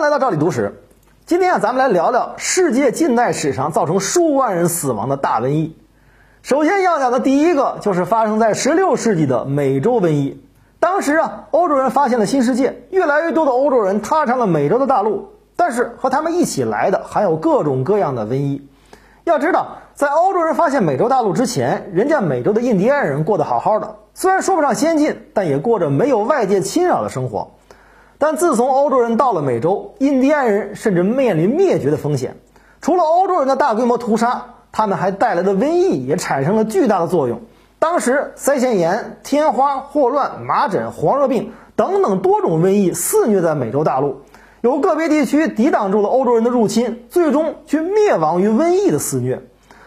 迎来到赵理读史。今天啊，咱们来聊聊世界近代史上造成数万人死亡的大瘟疫。首先要讲的第一个就是发生在16世纪的美洲瘟疫。当时啊，欧洲人发现了新世界，越来越多的欧洲人踏上了美洲的大陆。但是和他们一起来的还有各种各样的瘟疫。要知道，在欧洲人发现美洲大陆之前，人家美洲的印第安人过得好好的，虽然说不上先进，但也过着没有外界侵扰的生活。但自从欧洲人到了美洲，印第安人甚至面临灭绝的风险。除了欧洲人的大规模屠杀，他们还带来的瘟疫也产生了巨大的作用。当时，腮腺炎、天花、霍乱、麻疹、黄热病等等多种瘟疫肆虐在美洲大陆，有个别地区抵挡住了欧洲人的入侵，最终却灭亡于瘟疫的肆虐。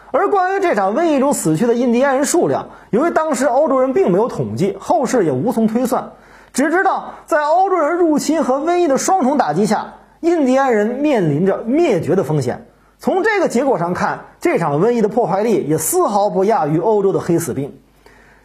而关于这场瘟疫中死去的印第安人数量，由于当时欧洲人并没有统计，后世也无从推算。只知道，在欧洲人入侵和瘟疫的双重打击下，印第安人面临着灭绝的风险。从这个结果上看，这场瘟疫的破坏力也丝毫不亚于欧洲的黑死病。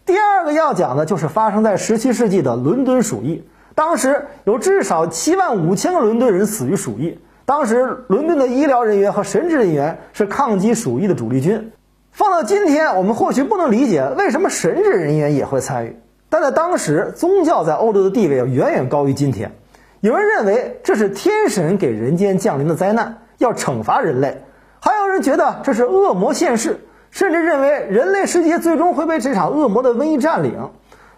第二个要讲的就是发生在17世纪的伦敦鼠疫。当时有至少7万五千个伦敦人死于鼠疫。当时伦敦的医疗人员和神职人员是抗击鼠疫的主力军。放到今天，我们或许不能理解为什么神职人员也会参与。但在当时，宗教在欧洲的地位要远远高于今天。有人认为这是天神给人间降临的灾难，要惩罚人类；还有人觉得这是恶魔现世，甚至认为人类世界最终会被这场恶魔的瘟疫占领。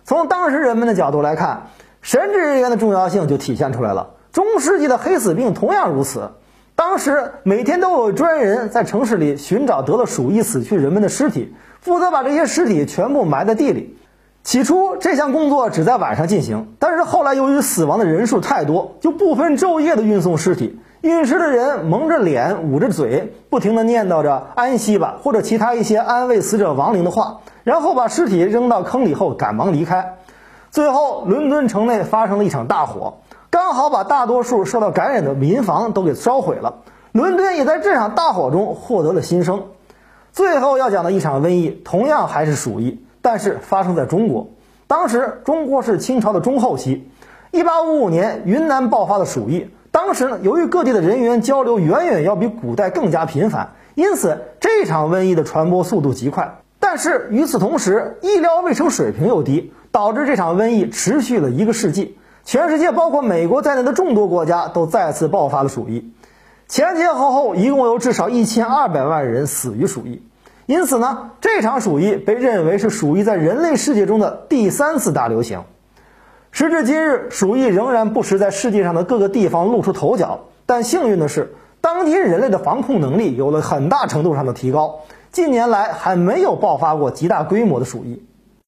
从当时人们的角度来看，神职人员的重要性就体现出来了。中世纪的黑死病同样如此，当时每天都有专人在城市里寻找得了鼠疫死去人们的尸体，负责把这些尸体全部埋在地里。起初这项工作只在晚上进行，但是后来由于死亡的人数太多，就不分昼夜的运送尸体。运尸的人蒙着脸，捂着嘴，不停地念叨着“安息吧”或者其他一些安慰死者亡灵的话，然后把尸体扔到坑里后赶忙离开。最后，伦敦城内发生了一场大火，刚好把大多数受到感染的民房都给烧毁了。伦敦也在这场大火中获得了新生。最后要讲的一场瘟疫，同样还是鼠疫。但是发生在中国，当时中国是清朝的中后期，一八五五年云南爆发了鼠疫。当时呢，由于各地的人员交流远远要比古代更加频繁，因此这场瘟疫的传播速度极快。但是与此同时，医疗卫生水平又低，导致这场瘟疫持续了一个世纪。全世界包括美国在内的众多国家都再次爆发了鼠疫，前前后后一共有至少一千二百万人死于鼠疫。因此呢，这场鼠疫被认为是鼠疫在人类世界中的第三次大流行。时至今日，鼠疫仍然不时在世界上的各个地方露出头角。但幸运的是，当今人类的防控能力有了很大程度上的提高，近年来还没有爆发过极大规模的鼠疫。